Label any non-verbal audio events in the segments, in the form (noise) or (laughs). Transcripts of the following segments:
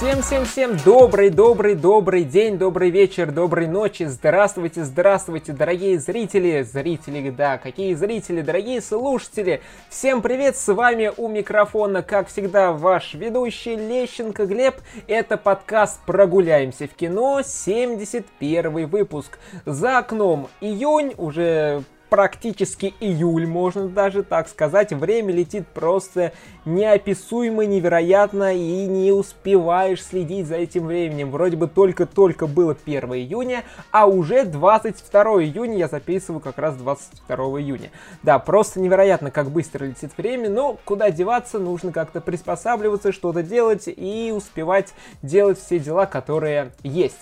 Всем-всем-всем добрый-добрый-добрый день, добрый вечер, доброй ночи. Здравствуйте, здравствуйте, дорогие зрители. Зрители, да, какие зрители, дорогие слушатели. Всем привет, с вами у микрофона, как всегда, ваш ведущий Лещенко Глеб. Это подкаст «Прогуляемся в кино», 71 выпуск. За окном июнь, уже практически июль, можно даже так сказать. Время летит просто неописуемо, невероятно, и не успеваешь следить за этим временем. Вроде бы только-только было 1 июня, а уже 22 июня я записываю как раз 22 июня. Да, просто невероятно, как быстро летит время, но куда деваться, нужно как-то приспосабливаться, что-то делать и успевать делать все дела, которые есть.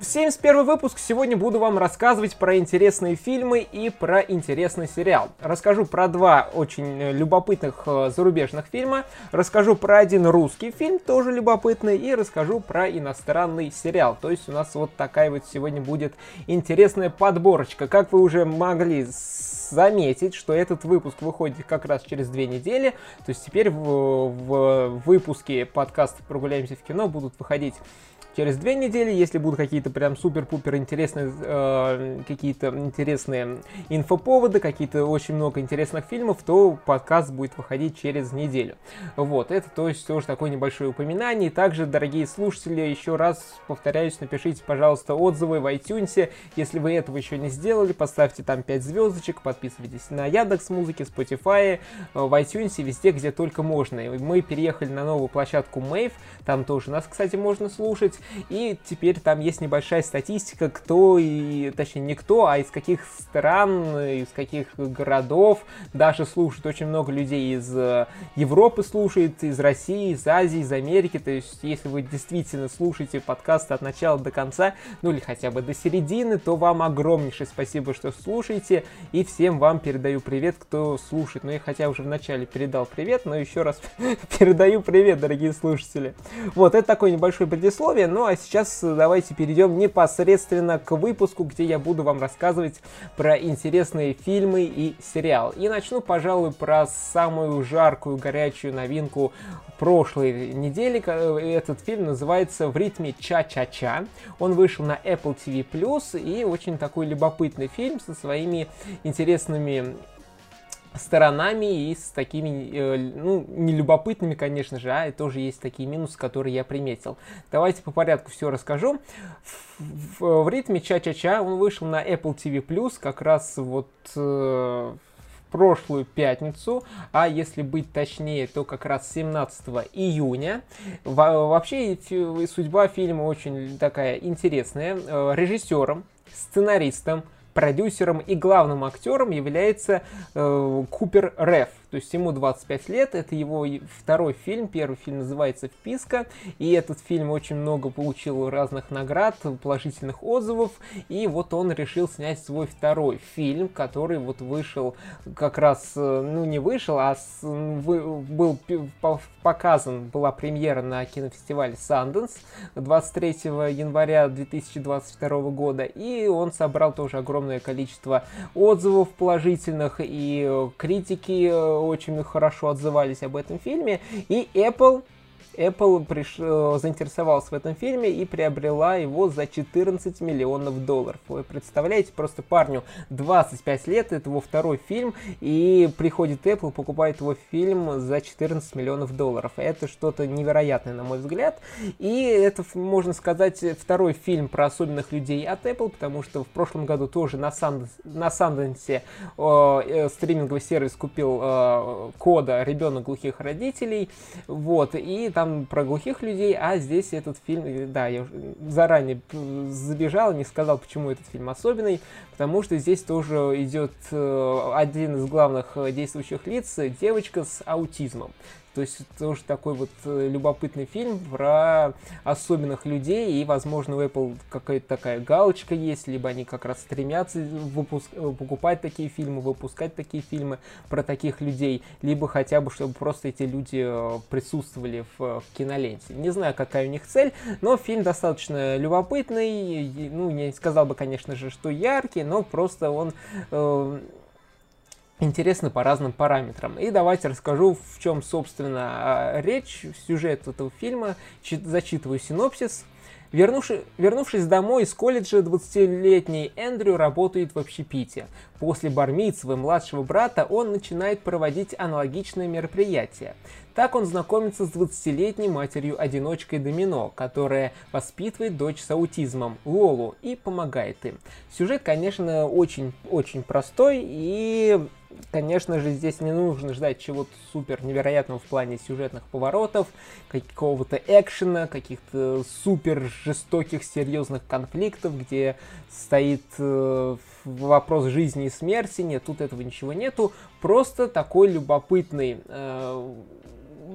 Э, 71 выпуск. Сегодня буду вам рассказывать про интересные фильмы и про интересный сериал. Расскажу про два очень э, любопытных э, зарубежных фильма, расскажу про один русский фильм, тоже любопытный, и расскажу про иностранный сериал. То есть у нас вот такая вот сегодня будет интересная подборочка. Как вы уже могли заметить, что этот выпуск выходит как раз через две недели. То есть теперь в, в выпуске подкаста «Прогуляемся в кино» будут выходить через две недели, если будут какие-то прям супер-пупер интересные, э, какие-то интересные инфоповоды, какие-то очень много интересных фильмов, то подкаст будет выходить через неделю. Вот, это то есть тоже такое небольшое упоминание. И также, дорогие слушатели, еще раз повторяюсь, напишите, пожалуйста, отзывы в iTunes. Если вы этого еще не сделали, поставьте там 5 звездочек, подписывайтесь на Яндекс Музыки, Spotify, э, в iTunes, везде, где только можно. Мы переехали на новую площадку Mave, там тоже нас, кстати, можно слушать. И теперь там есть небольшая статистика, кто и, точнее, не кто, а из каких стран, из каких городов даже слушают. Очень много людей из э, Европы слушает, из России, из Азии, из Америки. То есть, если вы действительно слушаете подкаст от начала до конца, ну или хотя бы до середины, то вам огромнейшее спасибо, что слушаете. И всем вам передаю привет, кто слушает. Ну, я хотя уже вначале передал привет, но еще раз (laughs) передаю привет, дорогие слушатели. Вот, это такое небольшое предисловие, ну а сейчас давайте перейдем непосредственно к выпуску, где я буду вам рассказывать про интересные фильмы и сериал. И начну, пожалуй, про самую жаркую, горячую новинку прошлой недели. Этот фильм называется «В ритме ча-ча-ча». Он вышел на Apple TV+, и очень такой любопытный фильм со своими интересными сторонами и с такими, э, ну, нелюбопытными, конечно же, а тоже есть такие минусы, которые я приметил. Давайте по порядку все расскажу. В, в, в ритме Ча-Ча-Ча он вышел на Apple TV+, как раз вот э, в прошлую пятницу, а если быть точнее, то как раз 17 июня. Во, вообще судьба фильма очень такая интересная. Э, режиссером, сценаристом, продюсером и главным актером является э, Купер Реф. То есть ему 25 лет, это его второй фильм, первый фильм называется «Вписка», и этот фильм очень много получил разных наград, положительных отзывов, и вот он решил снять свой второй фильм, который вот вышел как раз, э, ну не вышел, а с, был показан, была премьера на кинофестивале Sundance 23 января 2022 года, и он собрал тоже огромное количество отзывов положительных, и э, критики э, очень хорошо отзывались об этом фильме, и Apple Apple приш... Э, заинтересовалась в этом фильме и приобрела его за 14 миллионов долларов. Вы представляете, просто парню 25 лет, это его второй фильм, и приходит Apple, покупает его фильм за 14 миллионов долларов. Это что-то невероятное, на мой взгляд. И это, можно сказать, второй фильм про особенных людей от Apple, потому что в прошлом году тоже на, Сан... на Sundance э, стриминговый сервис купил э, кода «Ребенок глухих родителей», вот, и там там про глухих людей, а здесь этот фильм, да, я заранее забежал, не сказал, почему этот фильм особенный, потому что здесь тоже идет э, один из главных э, действующих лиц, девочка с аутизмом. То есть тоже такой вот э, любопытный фильм про особенных людей, и, возможно, у Apple какая-то такая галочка есть, либо они как раз стремятся выпуск... Э, покупать такие фильмы, выпускать такие фильмы про таких людей, либо хотя бы, чтобы просто эти люди э, присутствовали в, в киноленте. Не знаю, какая у них цель, но фильм достаточно любопытный, ну, не сказал бы, конечно же, что яркий, но просто он... Э интересны по разным параметрам. И давайте расскажу, в чем, собственно, речь, сюжет этого фильма. Зачитываю синопсис. Вернувши, вернувшись домой из колледжа, 20-летний Эндрю работает в общепите. После бармитсвы младшего брата он начинает проводить аналогичные мероприятия. Так он знакомится с 20-летней матерью-одиночкой Домино, которая воспитывает дочь с аутизмом, Лолу, и помогает им. Сюжет, конечно, очень-очень простой и конечно же, здесь не нужно ждать чего-то супер невероятного в плане сюжетных поворотов, какого-то экшена, каких-то супер жестоких, серьезных конфликтов, где стоит э, вопрос жизни и смерти. Нет, тут этого ничего нету. Просто такой любопытный э,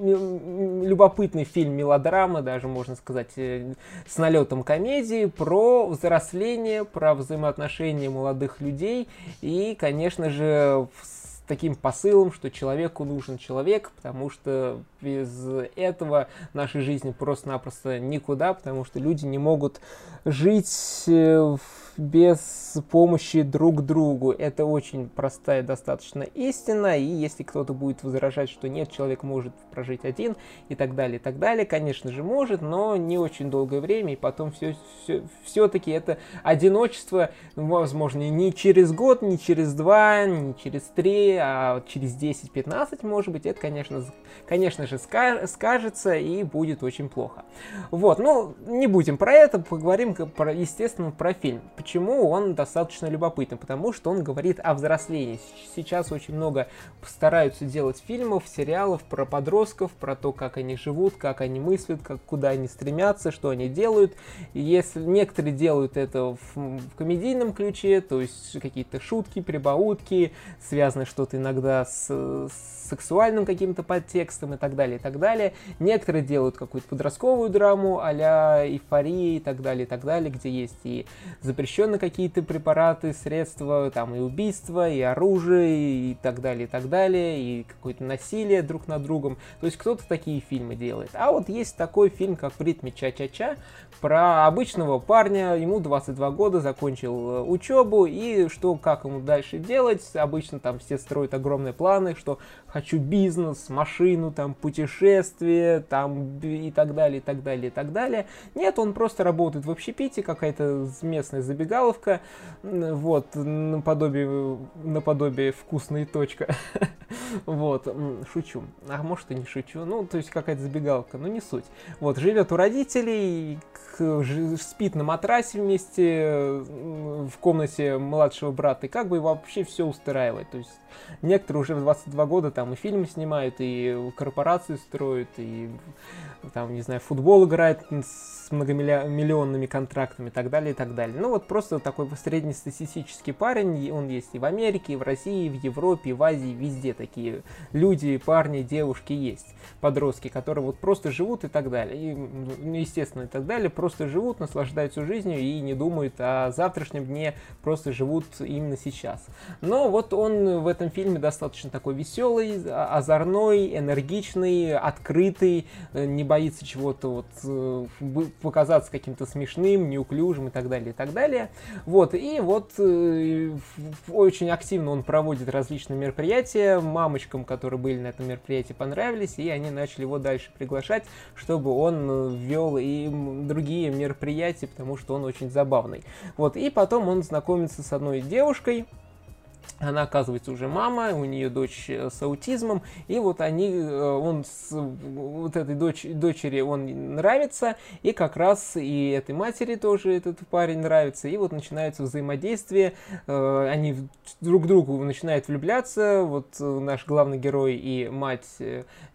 любопытный фильм мелодрама, даже можно сказать, э, с налетом комедии, про взросление, про взаимоотношения молодых людей и, конечно же, с таким посылом, что человеку нужен человек, потому что без этого нашей жизни просто-напросто никуда, потому что люди не могут жить э, в без помощи друг другу. Это очень простая достаточно истина, и если кто-то будет возражать, что нет, человек может прожить один и так далее, и так далее, конечно же может, но не очень долгое время, и потом все, все, все-таки это одиночество, возможно, не через год, не через два, не через три, а через 10-15, может быть, это, конечно, конечно же, скажется и будет очень плохо. Вот, ну, не будем про это, поговорим, про, естественно, про фильм. Почему он достаточно любопытный? Потому что он говорит о взрослении. Сейчас очень много стараются делать фильмов, сериалов про подростков, про то, как они живут, как они мыслят, как, куда они стремятся, что они делают. И если некоторые делают это в, в комедийном ключе, то есть какие-то шутки, прибаутки, связаны что-то иногда с, с сексуальным каким-то подтекстом и так далее, и так далее. Некоторые делают какую-то подростковую драму а-ля эйфории и так далее, и так далее, где есть и запрещенные запрещены какие-то препараты, средства, там и убийства, и оружие, и так далее, и так далее, и какое-то насилие друг над другом. То есть кто-то такие фильмы делает. А вот есть такой фильм, как «В ритме ча-ча-ча», про обычного парня, ему 22 года, закончил э, учебу, и что, как ему дальше делать, обычно там все строят огромные планы, что хочу бизнес, машину, там, путешествие, там, и так далее, и так далее, и так далее. Нет, он просто работает в общепите, какая-то местная забегаловка, вот, наподобие, наподобие вкусная точка. (laughs) Вот, шучу. А может и не шучу. Ну, то есть какая-то забегаловка, но не суть. Вот, живет у родителей, спит на матрасе вместе в комнате младшего брата, и как бы вообще все устраивает. То есть некоторые уже в 22 года там и фильмы снимают, и корпорации строят, и там, не знаю, футбол играет с многомиллионными контрактами и так далее, и так далее. Ну вот просто такой среднестатистический парень, он есть и в Америке, и в России, и в Европе, и в Азии, везде такие люди, парни, девушки есть, подростки, которые вот просто живут и так далее, и, ну, естественно, и так далее, просто живут, наслаждаются жизнью и не думают о завтрашнем дне, просто живут именно сейчас. Но вот он в этом фильме достаточно такой веселый, а, озорной, энергичный, открытый, не боится чего-то вот э, показаться каким-то смешным, неуклюжим и так далее, и так далее. Вот, и вот э, очень активно он проводит различные мероприятия, мамочкам, которые были на этом мероприятии, понравились, и они начали его дальше приглашать, чтобы он э, вел и другие мероприятия, потому что он очень забавный. Вот, и потом он знакомится с одной девушкой, она оказывается уже мама, у нее дочь э, с аутизмом, и вот они, э, он с вот этой дочь, дочери он нравится, и как раз и этой матери тоже этот парень нравится, и вот начинается взаимодействие, э, они друг другу начинают влюбляться, вот наш главный герой и мать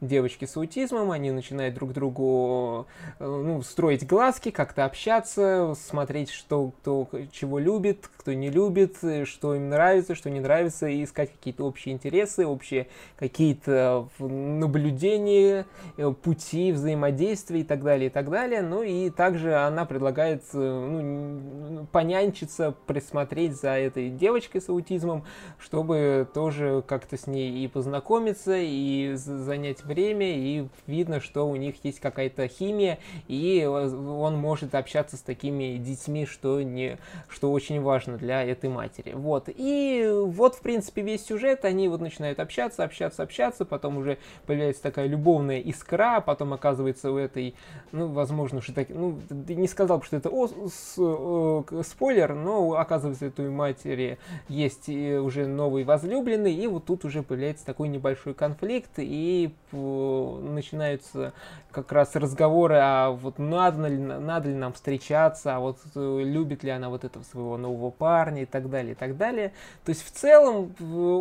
девочки с аутизмом, они начинают друг другу ну, строить глазки, как-то общаться, смотреть, что кто чего любит, кто не любит, что им нравится, что не нравится, и искать какие-то общие интересы, общие какие-то наблюдения, э, пути взаимодействия и так далее, и так далее. Ну и также она предлагает э, ну, понянчиться, присмотреть за этой девочкой с аутизмом, чтобы тоже как-то с ней и познакомиться, и занять время, и видно, что у них есть какая-то химия, и он может общаться с такими детьми, что, не, что очень важно для этой матери. Вот. И вот, в принципе, весь сюжет, они вот начинают общаться, общаться, общаться, потом уже появляется такая любовная искра, потом оказывается у этой, ну, возможно, что так, ну, не сказал бы, что это о, с, о, спойлер, но оказывается, у этой матери есть уже новый возлюбленный, и вот тут уже появляется такой небольшой конфликт, и начинаются как раз разговоры, а вот надо ли, надо ли нам встречаться, а вот э, любит ли она вот этого своего нового парня и так далее, и так далее. То есть в целом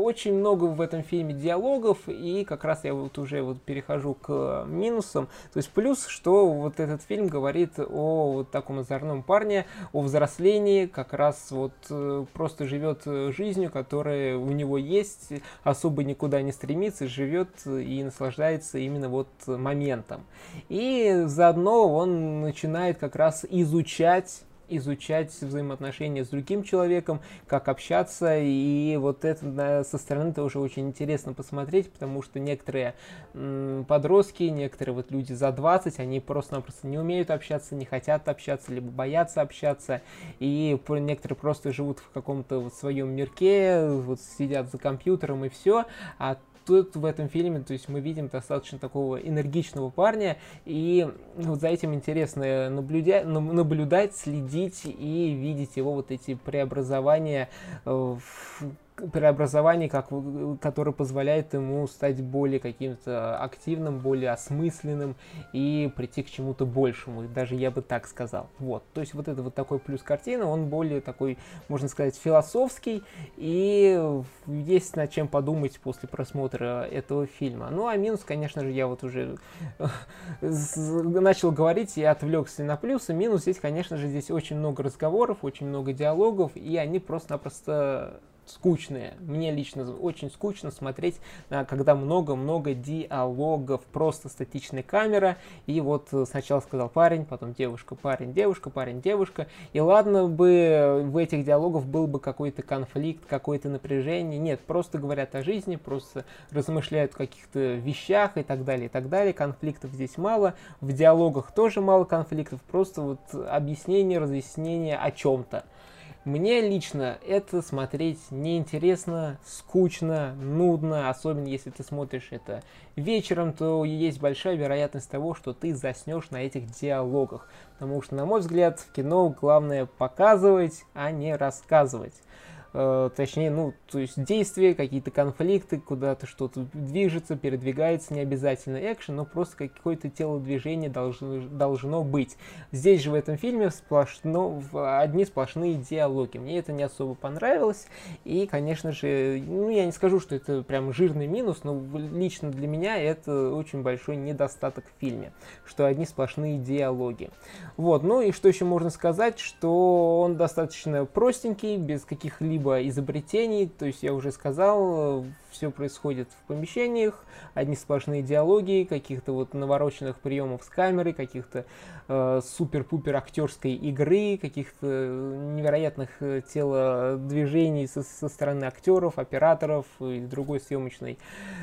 очень много в этом фильме диалогов, и как раз я вот уже вот перехожу к минусам. То есть плюс, что вот этот фильм говорит о вот таком озорном парне, о взрослении, как раз вот э, просто живет жизнью, которая у него есть, особо никуда не стремится, живет и наслаждается именно вот моментом. И заодно он начинает как раз изучать изучать взаимоотношения с другим человеком, как общаться, и вот это со стороны тоже очень интересно посмотреть, потому что некоторые подростки, некоторые вот люди за 20, они просто-напросто не умеют общаться, не хотят общаться, либо боятся общаться, и некоторые просто живут в каком-то вот своем мирке, вот сидят за компьютером и все, а тут в этом фильме, то есть мы видим достаточно такого энергичного парня, и вот за этим интересно наблюдать, наблюдать следить и видеть его вот эти преобразования э, в преобразований, как, который позволяет ему стать более каким-то активным, более осмысленным и прийти к чему-то большему, даже я бы так сказал. Вот, то есть вот это вот такой плюс картины, он более такой, можно сказать, философский, и есть над чем подумать после просмотра этого фильма. Ну, а минус, конечно же, я вот уже (laughs) начал говорить и отвлекся на плюсы. Минус здесь, конечно же, здесь очень много разговоров, очень много диалогов, и они просто-напросто скучные. Мне лично очень скучно смотреть, когда много-много диалогов, просто статичная камера, и вот э, сначала сказал парень, потом девушка, парень, девушка, парень, девушка, и ладно бы в этих диалогах был бы какой-то конфликт, какое-то напряжение, нет, просто говорят о жизни, просто размышляют о каких-то вещах и так далее, и так далее, конфликтов здесь мало, в диалогах тоже мало конфликтов, просто вот объяснение, разъяснение о чем-то. Мне лично это смотреть неинтересно, скучно, нудно, особенно если ты смотришь это вечером, то есть большая вероятность того, что ты заснешь на этих диалогах. Потому что, на мой взгляд, в кино главное показывать, а не рассказывать э, точнее, ну, то есть действия, какие-то конфликты, куда-то что-то движется, передвигается, не обязательно экшен, но просто какое-то телодвижение должно, должно быть. Здесь же в этом фильме сплошно, одни сплошные диалоги. Мне это не особо понравилось, и, конечно же, ну, я не скажу, что это прям жирный минус, но лично для меня это очень большой недостаток в фильме, что одни сплошные диалоги. Вот, ну и что еще можно сказать, что он достаточно простенький, без каких-либо либо изобретений, то есть я уже сказал, все происходит в помещениях, одни сплошные диалоги, каких-то вот навороченных приемов с камерой, каких-то э, супер-пупер актерской игры, каких-то невероятных э, телодвижений со, со стороны актеров, операторов и другой съемочной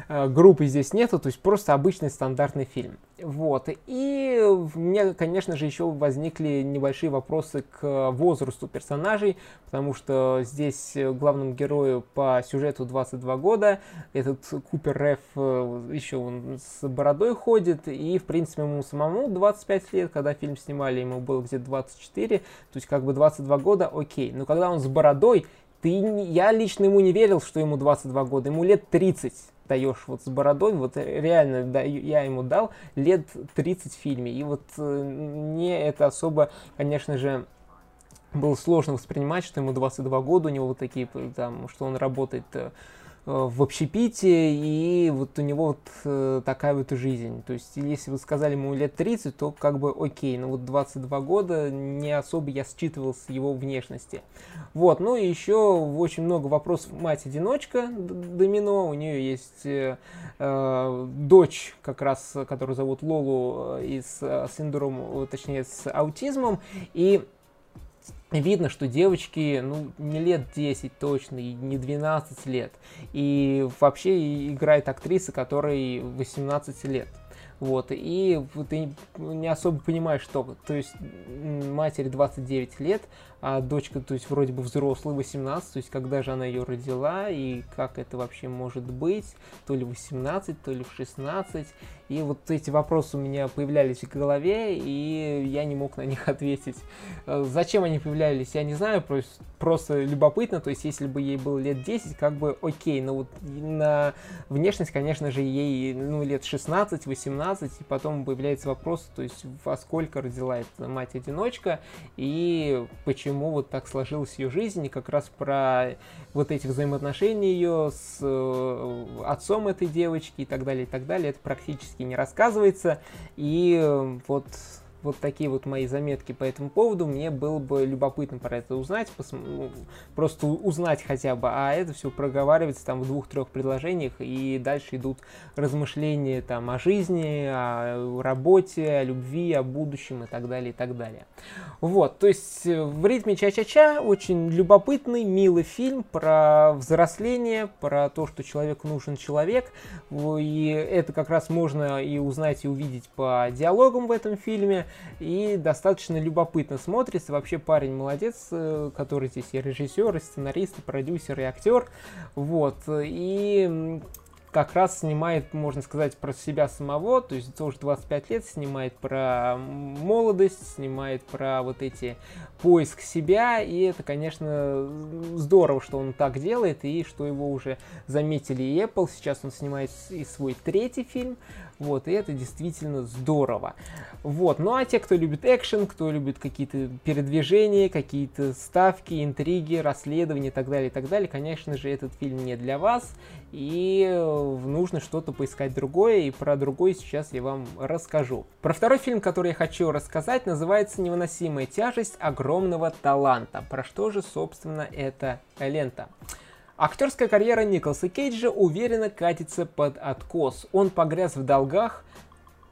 э, группы здесь нету, то есть просто обычный стандартный фильм. Вот. И у меня, конечно же, еще возникли небольшие вопросы к возрасту персонажей, потому что здесь главному герою по сюжету 22 года, этот Купер Реф э, еще он с бородой ходит, и, в принципе, ему самому 25 лет, когда фильм снимали, ему было где-то 24, то есть как бы 22 года, окей. Но когда он с бородой, ты, я лично ему не верил, что ему 22 года, ему лет 30 даешь вот с бородой, вот реально да, я ему дал лет 30 в фильме, и вот э, мне это особо, конечно же, было сложно воспринимать, что ему 22 года, у него вот такие, там, что он работает э, в общепите, и вот у него вот э, такая вот жизнь. То есть, если вы сказали ему лет 30, то как бы окей, но вот 22 года не особо я считывал с его внешности. Вот, ну и еще очень много вопросов мать-одиночка Домино, у нее есть э, э, дочь, как раз, которую зовут Лолу, и с синдромом, точнее, с аутизмом, и видно, что девочки, ну, не лет 10 точно, и не 12 лет. И вообще играет актриса, которой 18 лет. Вот, и ты не особо понимаешь, что, то есть матери 29 лет, а дочка, то есть вроде бы взрослая, 18, то есть когда же она ее родила, и как это вообще может быть, то ли 18, то ли в 16, и вот эти вопросы у меня появлялись в голове, и я не мог на них (laughs) ответить. Э, зачем они появлялись, я не знаю, просто, просто любопытно. То есть, если бы ей было лет 10, как бы окей. Но вот на внешность, конечно же, ей ну, лет 16-18, и потом появляется вопрос, то есть, во сколько родила эта мать-одиночка, и почему вот так сложилась ее жизнь, и как раз про вот эти взаимоотношения ее с э, отцом этой девочки и так далее, и так далее, это практически не рассказывается. И э, вот вот такие вот мои заметки по этому поводу. Мне было бы любопытно про это узнать, ну, просто узнать хотя бы, а это все проговаривается там в двух-трех предложениях, и дальше идут размышления там о жизни, о работе, о любви, о будущем и так далее, и так далее. Вот, то есть э, в ритме ча-ча-ча очень любопытный, милый фильм про взросление, про то, что человеку нужен человек, и это как раз можно и узнать, и увидеть по диалогам в этом фильме, и достаточно любопытно смотрится. Вообще парень молодец, э, который здесь и режиссер, и сценарист, и продюсер, и актер. Вот. И как раз снимает, можно сказать, про себя самого, то есть тоже 25 лет, снимает про молодость, снимает про вот эти поиск себя, и это, конечно, здорово, что он так делает, и что его уже заметили и Apple, сейчас он снимает и свой третий фильм, вот, и это действительно здорово. Вот, ну а те, кто любит экшен, кто любит какие-то передвижения, какие-то ставки, интриги, расследования и так далее, и так далее, конечно же, этот фильм не для вас, и нужно что-то поискать другое, и про другой сейчас я вам расскажу. Про второй фильм, который я хочу рассказать, называется «Невыносимая тяжесть огромного таланта». Про что же, собственно, эта лента? Актерская карьера Николаса Кейджа уверенно катится под откос. Он погряз в долгах,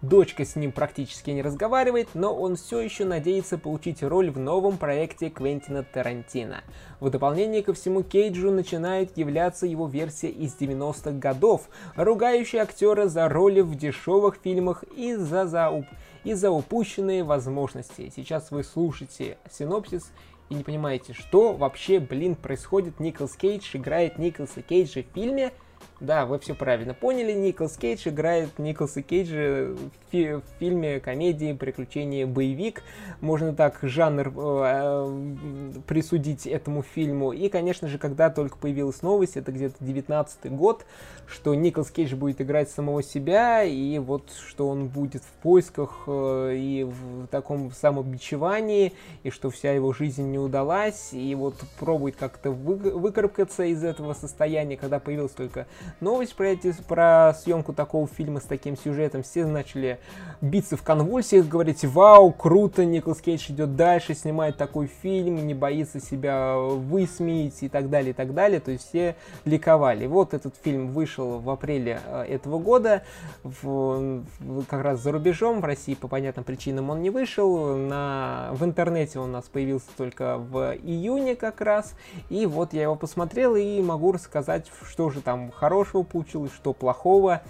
дочка с ним практически не разговаривает, но он все еще надеется получить роль в новом проекте Квентина Тарантино. В дополнение ко всему Кейджу начинает являться его версия из 90-х годов, ругающая актера за роли в дешевых фильмах и за, за, и за упущенные возможности. Сейчас вы слушаете синопсис и не понимаете, что вообще, блин, происходит. Николас Кейдж играет Николаса Кейджа в фильме, да, вы все правильно поняли. Николас Кейдж играет Николаса Кейджа в, фи- в фильме комедии, приключения, боевик. Можно так жанр э, присудить этому фильму. И, конечно же, когда только появилась новость, это где-то 19 год, что Николас Кейдж будет играть самого себя, и вот что он будет в поисках э, и в таком самобичевании, и что вся его жизнь не удалась, и вот пробует как-то вы- выкарабкаться из этого состояния, когда появилась только новость про, эти, про съемку такого фильма с таким сюжетом, все начали биться в конвульсиях, говорить, вау, круто, Николас Кейдж идет дальше, снимает такой фильм, не боится себя высмеять и так далее, и так далее, то есть все ликовали. Вот этот фильм вышел в апреле э, этого года, в, в, как раз за рубежом, в России по понятным причинам он не вышел, на, в интернете он у нас появился только в июне как раз, и вот я его посмотрел и могу рассказать, что же там хорошего получилось, что плохого.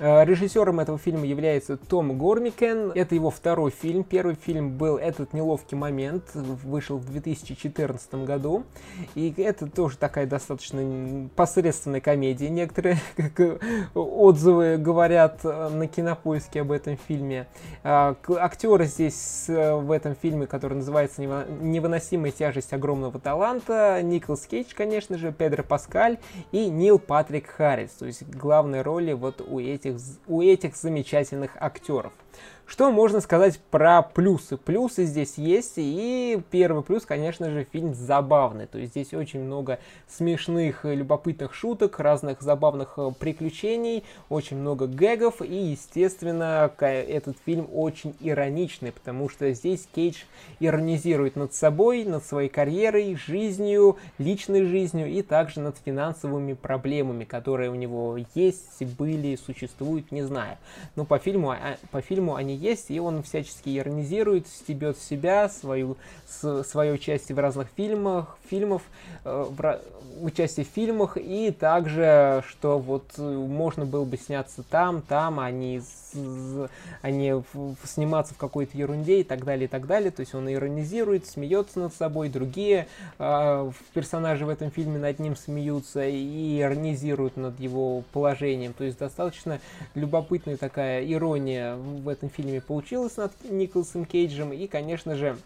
Э, режиссером этого фильма является Том Гормикен. Это его второй фильм. Первый фильм был «Этот неловкий момент», вышел в 2014 году. И это тоже такая достаточно посредственная комедия. Некоторые (laughs) как отзывы говорят э, на кинопоиске об этом фильме. А, актеры здесь в этом фильме, который называется «Невыносимая тяжесть огромного таланта», Николас Кейдж, конечно же, Педро Паскаль и Нил Патрик Харрис. То есть главные роли вот у этих этих, у этих замечательных актеров. Что можно сказать про плюсы? Плюсы здесь есть, и первый плюс, конечно же, фильм забавный. То есть здесь очень много смешных, любопытных шуток, разных забавных э, приключений, очень много гэгов, и, естественно, этот фильм очень ироничный, потому что здесь Кейдж иронизирует над собой, над своей карьерой, жизнью, личной жизнью, и также над финансовыми проблемами, которые у него есть, были, существуют, не знаю. Но по фильму, а, по фильму фильму они есть, и он всячески иронизирует, стебет себя, свою, с, свое участие в разных фильмах, фильмов, э, в, участие в фильмах, и также, что вот э, можно было бы сняться там, там, а не, а не сниматься в какой-то ерунде и так далее, и так далее. То есть он иронизирует, смеется над собой, другие э, персонажи в этом фильме над ним смеются и иронизируют над его положением. То есть достаточно любопытная такая ирония в этом фильме получилась над Николасом Кейджем, и, конечно же,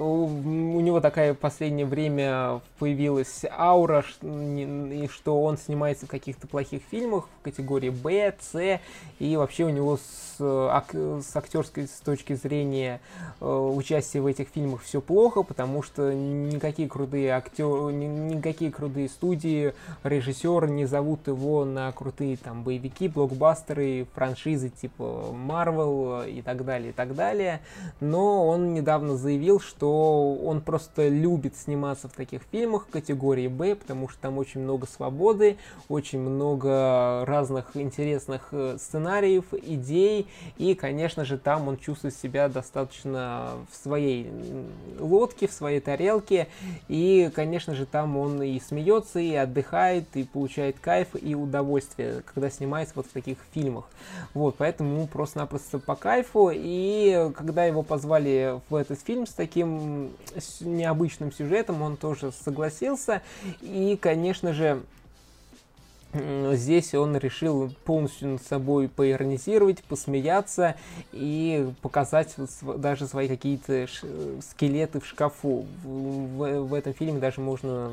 у него такая в последнее время появилась аура, что он снимается в каких-то плохих фильмах в категории Б, С, и вообще у него с, с актерской с точки зрения э, участия в этих фильмах все плохо, потому что никакие крутые актеры, никакие крутые студии, режиссеры не зовут его на крутые там боевики, блокбастеры, франшизы типа Marvel и так далее, и так далее. Но он недавно заявил, что что он просто любит сниматься в таких фильмах категории Б, потому что там очень много свободы, очень много разных интересных э, сценариев, идей, и, конечно же, там он чувствует себя достаточно в своей лодке, в своей тарелке, и, конечно же, там он и смеется, и отдыхает, и получает кайф и удовольствие, когда снимается вот в таких фильмах. Вот, поэтому просто-напросто по кайфу, и когда его позвали в этот фильм с таким необычным сюжетом, он тоже согласился. И, конечно же, Здесь он решил полностью над собой поиронизировать, посмеяться и показать даже свои какие-то скелеты в шкафу. В, в этом фильме даже можно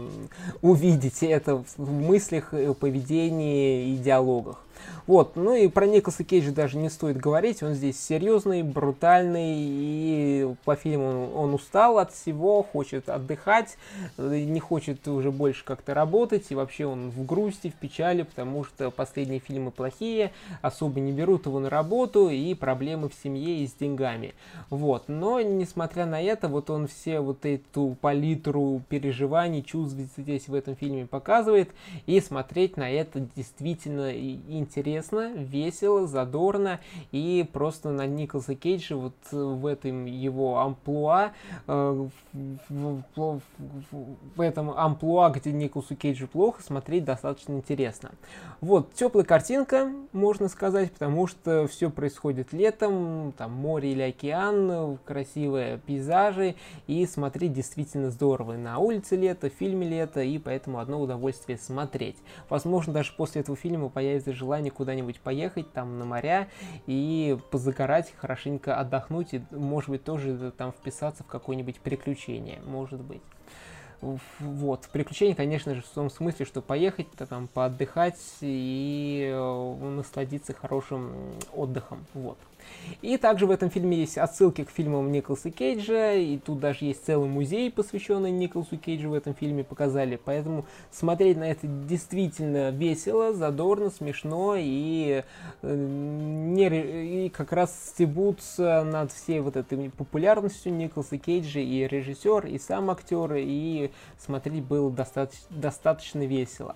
увидеть это в мыслях, поведении и диалогах. Вот, ну и про Николаса Кейджа даже не стоит говорить, он здесь серьезный, брутальный, и по фильму он, устал от всего, хочет отдыхать, не хочет уже больше как-то работать, и вообще он в грусти, в печали, потому что последние фильмы плохие, особо не берут его на работу, и проблемы в семье и с деньгами. Вот, но несмотря на это, вот он все вот эту палитру переживаний, чувств здесь в этом фильме показывает, и смотреть на это действительно интересно весело, задорно, и просто на Николаса Кейджа вот в этом его амплуа, э, в, в, в этом амплуа, где Николасу Кейджу плохо, смотреть достаточно интересно. Вот, теплая картинка, можно сказать, потому что все происходит летом, там море или океан, красивые пейзажи, и смотреть действительно здорово. На улице лето, в фильме лето, и поэтому одно удовольствие смотреть. Возможно, даже после этого фильма появится желание куда-нибудь поехать там на моря и позагорать, хорошенько отдохнуть и, может быть, тоже там вписаться в какое-нибудь приключение, может быть. Вот, приключение, конечно же, в том смысле, что поехать, там, поотдыхать и э, насладиться хорошим отдыхом, вот. И также в этом фильме есть отсылки к фильмам Николаса Кейджа, и тут даже есть целый музей, посвященный Николасу Кейджу в этом фильме, показали. Поэтому смотреть на это действительно весело, задорно, смешно, и, э, не, и как раз стебутся над всей вот этой популярностью Николаса Кейджа и режиссер, и сам актер, и смотреть было достаточно, достаточно весело.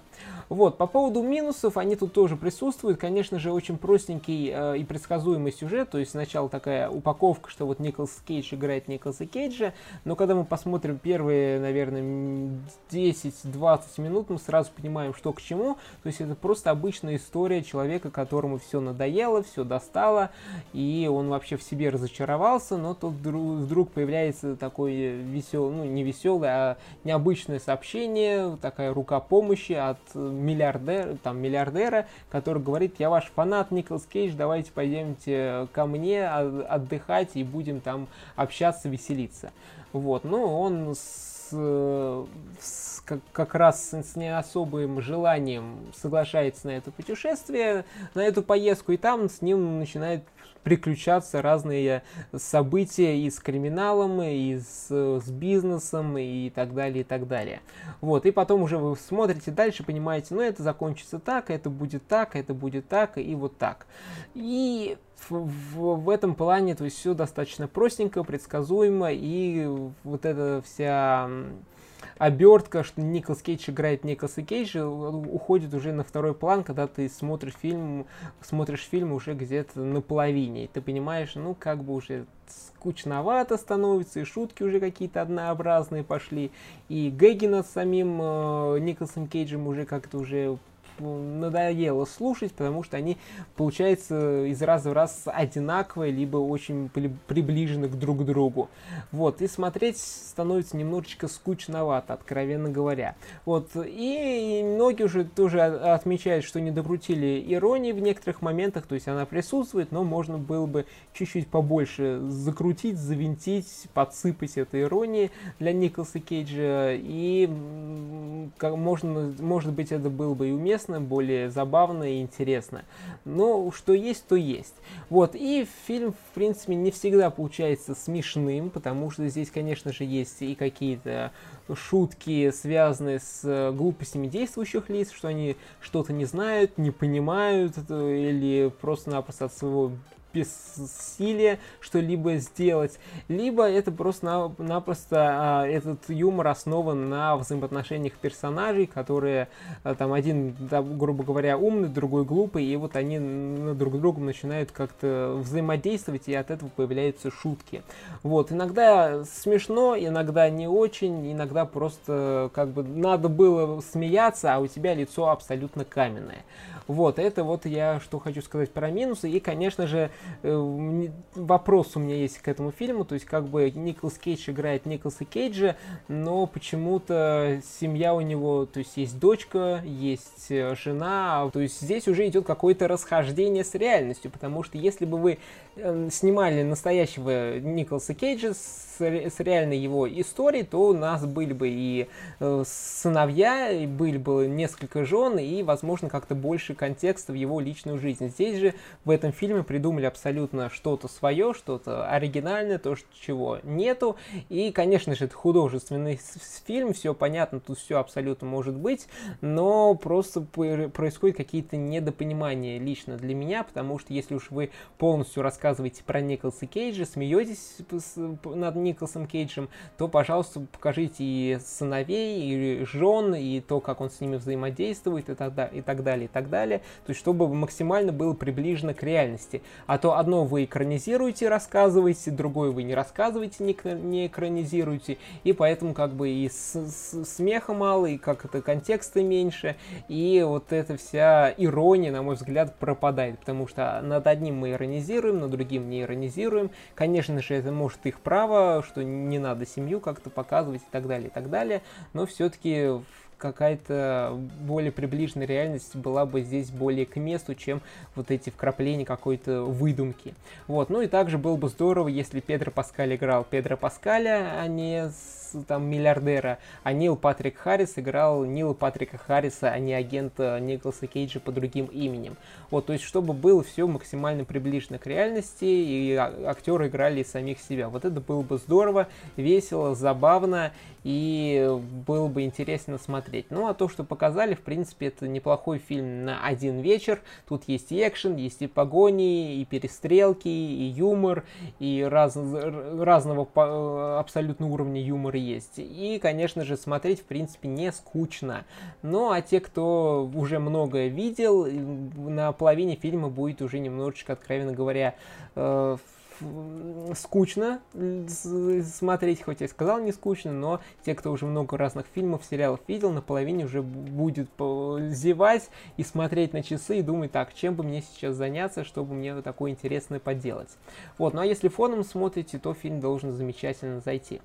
Вот, по поводу минусов, они тут тоже присутствуют. Конечно же, очень простенький э, и предсказуемый сюжет, то есть сначала такая упаковка, что вот Николас Кейдж играет Николаса Кейджа, но когда мы посмотрим первые, наверное, 10-20 минут, мы сразу понимаем, что к чему. То есть это просто обычная история человека, которому все надоело, все достало, и он вообще в себе разочаровался, но тут вдруг появляется такой веселый, ну не веселый, а необычное сообщение, такая рука помощи от миллиардера, там, миллиардера, который говорит, я ваш фанат Николас Кейдж, давайте пойдемте ко мне отдыхать и будем там общаться, веселиться. Вот, ну, он с, с, как, как раз с не особым желанием соглашается на это путешествие, на эту поездку, и там с ним начинает приключаться разные события и с криминалом, и с, с бизнесом, и так далее, и так далее. Вот, и потом уже вы смотрите дальше, понимаете, ну это закончится так, это будет так, это будет так, и вот так. И в, в, этом плане, то есть все достаточно простенько, предсказуемо, и вот эта вся обертка, что Николас Кейдж играет Николаса Кейджа, уходит уже на второй план, когда ты смотришь фильм, смотришь фильм уже где-то на половине, и ты понимаешь, ну, как бы уже скучновато становится, и шутки уже какие-то однообразные пошли, и гэги над самим э, Николасом Кейджем уже как-то уже надоело слушать, потому что они, получается, из раза в раз одинаковые, либо очень приближены к друг другу. Вот, и смотреть становится немножечко скучновато, откровенно говоря. Вот, и многие уже тоже отмечают, что не докрутили иронии в некоторых моментах, то есть она присутствует, но можно было бы чуть-чуть побольше закрутить, завинтить, подсыпать этой иронии для Николаса Кейджа, и можно, может быть, это было бы и уместно, интересно, более забавно и интересно. Но что есть, то есть. Вот, и фильм, в принципе, не всегда получается смешным, потому что здесь, конечно же, есть и какие-то шутки, связанные с глупостями действующих лиц, что они что-то не знают, не понимают, или просто-напросто от своего бессилие что-либо сделать, либо это просто-напросто а, этот юмор основан на взаимоотношениях персонажей, которые а, там один, грубо говоря, умный, другой глупый, и вот они друг с другом начинают как-то взаимодействовать, и от этого появляются шутки. Вот, иногда смешно, иногда не очень, иногда просто как бы надо было смеяться, а у тебя лицо абсолютно каменное. Вот, это вот я что хочу сказать про минусы. И, конечно же, вопрос у меня есть к этому фильму. То есть, как бы Николас Кейдж играет Николаса Кейджа, но почему-то семья у него, то есть, есть дочка, есть э, жена. То есть, здесь уже идет какое-то расхождение с реальностью. Потому что если бы вы э, снимали настоящего Николаса Кейджа с с реальной его историей, то у нас были бы и э, сыновья, и были бы несколько жен, и, возможно, как-то больше контекста в его личную жизнь. Здесь же в этом фильме придумали абсолютно что-то свое, что-то оригинальное, то, чего нету. И, конечно же, это художественный фильм, все понятно, тут все абсолютно может быть, но просто происходят какие-то недопонимания лично для меня, потому что если уж вы полностью рассказываете про Николаса Кейджа, смеетесь над Николасом Кейджем, то, пожалуйста, покажите и сыновей, и жен, и то, как он с ними взаимодействует, и так, и так далее, и так далее. То есть, чтобы максимально было приближено к реальности. А то одно вы экранизируете, рассказываете, другое вы не рассказываете, не, не экранизируете, и поэтому как бы и с, с, смеха мало, и как это контекста меньше, и вот эта вся ирония, на мой взгляд, пропадает, потому что над одним мы иронизируем, над другим не иронизируем. Конечно же, это может их право, что не надо семью как-то показывать и так далее, и так далее, но все-таки какая-то более приближенная реальность была бы здесь более к месту, чем вот эти вкрапления какой-то выдумки. Вот, ну и также было бы здорово, если Педро Паскаль играл Педро Паскаля, а не с там миллиардера, а Нил Патрик Харрис играл Нила Патрика Харриса, а не агента Николаса Кейджа по другим именем. Вот, то есть, чтобы было все максимально приближено к реальности, и а, актеры играли самих себя. Вот это было бы здорово, весело, забавно, и было бы интересно смотреть. Ну, а то, что показали, в принципе, это неплохой фильм на один вечер. Тут есть и экшен, есть и погони, и перестрелки, и юмор, и раз, разного абсолютно уровня юмора есть. И, конечно же, смотреть, в принципе, не скучно. Ну, а те, кто уже многое видел, на половине фильма будет уже немножечко, откровенно говоря, э, скучно смотреть, хоть я сказал не скучно, но те, кто уже много разных фильмов, сериалов видел, на половине уже будет зевать и смотреть на часы и думать, так, чем бы мне сейчас заняться, чтобы мне такое интересное поделать. Вот, ну а если фоном смотрите, то фильм должен замечательно зайти.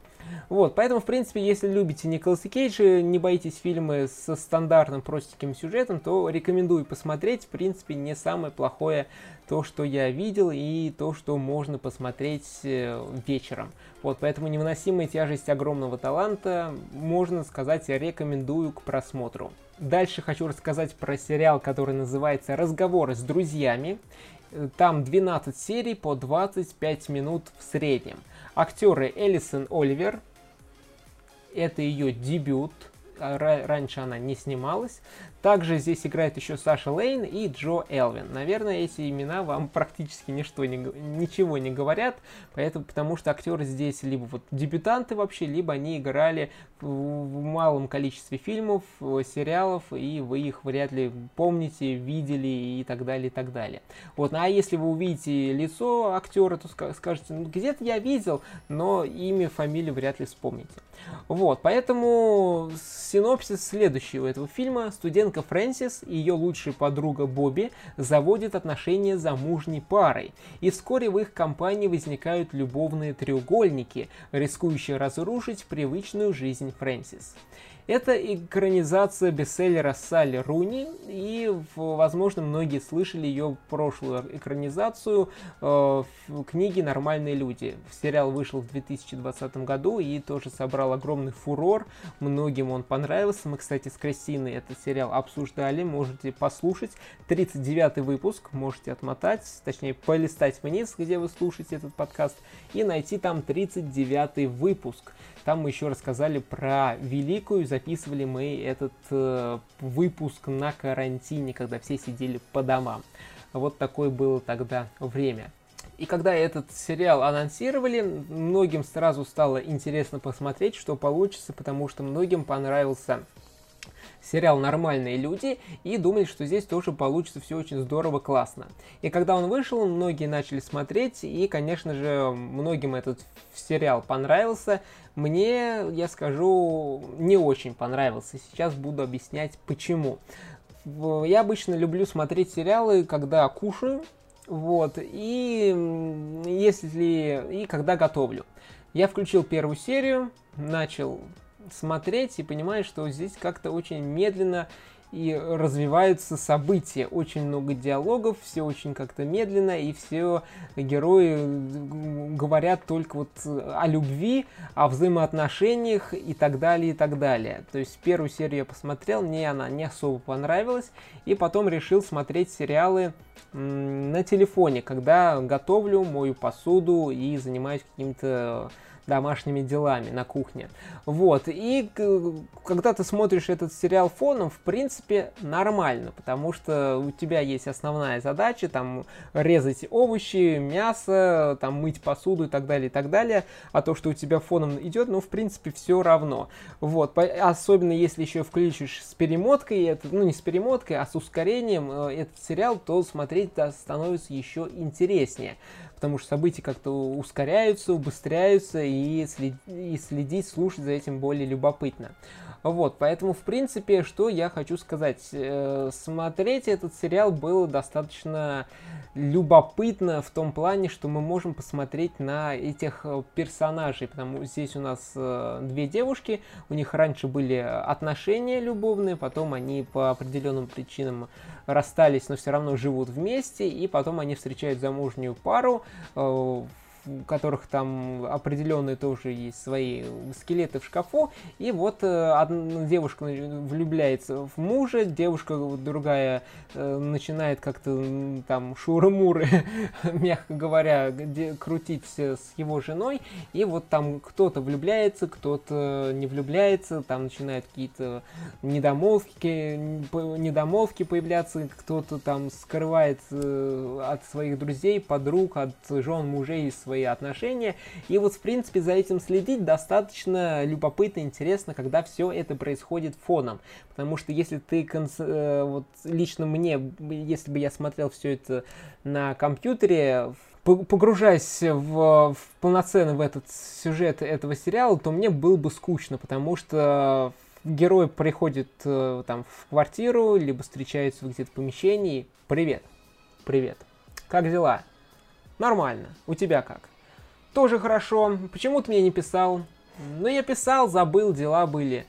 Вот, поэтому, в принципе, если любите Николаса Кейджа, не боитесь фильмы со стандартным простеньким сюжетом, то рекомендую посмотреть. В принципе, не самое плохое то, что я видел, и то, что можно посмотреть э, вечером. Вот, поэтому невыносимая тяжесть огромного таланта, можно сказать, я рекомендую к просмотру. Дальше хочу рассказать про сериал, который называется «Разговоры с друзьями». Там 12 серий по 25 минут в среднем. Актеры Элисон Оливер, это ее дебют, а раньше она не снималась. Также здесь играет еще Саша Лейн и Джо Элвин. Наверное, эти имена вам (laughs) практически ничто не, ничего не говорят, поэтому, потому что актеры здесь либо вот дебютанты вообще, либо они играли в, в малом количестве фильмов, сериалов, и вы их вряд ли помните, видели и так далее, и так далее. Вот, ну, а если вы увидите лицо актера, то скажете, ну где-то я видел, но имя, фамилию вряд ли вспомните. Вот, поэтому синопсис следующий у этого фильма. Студентка Фрэнсис и ее лучшая подруга Бобби заводят отношения замужней парой. И вскоре в их компании возникают любовные треугольники, рискующие разрушить привычную жизнь Фрэнсис. Это экранизация бестселлера Салли Руни, и, возможно, многие слышали ее прошлую экранизацию э, книги «Нормальные люди». Сериал вышел в 2020 году и тоже собрал огромный фурор. Многим он понравился. Мы, кстати, с Кристиной этот сериал обсуждали. Можете послушать. 39 выпуск. Можете отмотать, точнее, полистать вниз, где вы слушаете этот подкаст, и найти там 39 выпуск. Там мы еще рассказали про Великую, записывали мы этот э, выпуск на карантине, когда все сидели по домам. Вот такое было тогда время. И когда этот сериал анонсировали, многим сразу стало интересно посмотреть, что получится, потому что многим понравился сериал «Нормальные люди» и думали, что здесь тоже получится все очень здорово, классно. И когда он вышел, многие начали смотреть, и, конечно же, многим этот сериал понравился. Мне, я скажу, не очень понравился. Сейчас буду объяснять, почему. Я обычно люблю смотреть сериалы, когда кушаю, вот, и если, и когда готовлю. Я включил первую серию, начал смотреть и понимаешь, что здесь как-то очень медленно и развиваются события. Очень много диалогов, все очень как-то медленно, и все герои говорят только вот о любви, о взаимоотношениях и так далее, и так далее. То есть первую серию я посмотрел, мне она не особо понравилась, и потом решил смотреть сериалы на телефоне, когда готовлю, мою посуду и занимаюсь каким-то домашними делами на кухне. Вот, и когда ты смотришь этот сериал фоном, в принципе, нормально, потому что у тебя есть основная задача, там, резать овощи, мясо, там, мыть посуду и так далее, и так далее, а то, что у тебя фоном идет, ну, в принципе, все равно. Вот, особенно если еще включишь с перемоткой, это, ну, не с перемоткой, а с ускорением э, этот сериал, то смотреть становится еще интереснее потому что события как-то ускоряются, убыстряются, и, след... и следить, слушать за этим более любопытно. Вот, поэтому, в принципе, что я хочу сказать. Э, смотреть этот сериал было достаточно любопытно в том плане, что мы можем посмотреть на этих э, персонажей, потому что здесь у нас э, две девушки, у них раньше были отношения любовные, потом они по определенным причинам расстались, но все равно живут вместе, и потом они встречают замужнюю пару, у которых там определенные тоже есть свои скелеты в шкафу. И вот э, одна девушка влюбляется в мужа, девушка другая э, начинает как-то там шуры-муры, (laughs) мягко говоря, крутить с его женой. И вот там кто-то влюбляется, кто-то не влюбляется, там начинают какие-то недомолвки, недомолвки появляться, кто-то там скрывает э, от своих друзей, подруг, от жен, мужей своих свои отношения. И вот, в принципе, за этим следить достаточно любопытно, интересно, когда все это происходит фоном. Потому что если ты, э, вот лично мне, если бы я смотрел все это на компьютере, погружаясь в, в полноценно в этот сюжет этого сериала, то мне было бы скучно, потому что герой приходит э, там в квартиру, либо встречается где-то в помещении. Привет, привет, как дела? Нормально. У тебя как? Тоже хорошо. Почему ты мне не писал? Ну, я писал, забыл, дела были.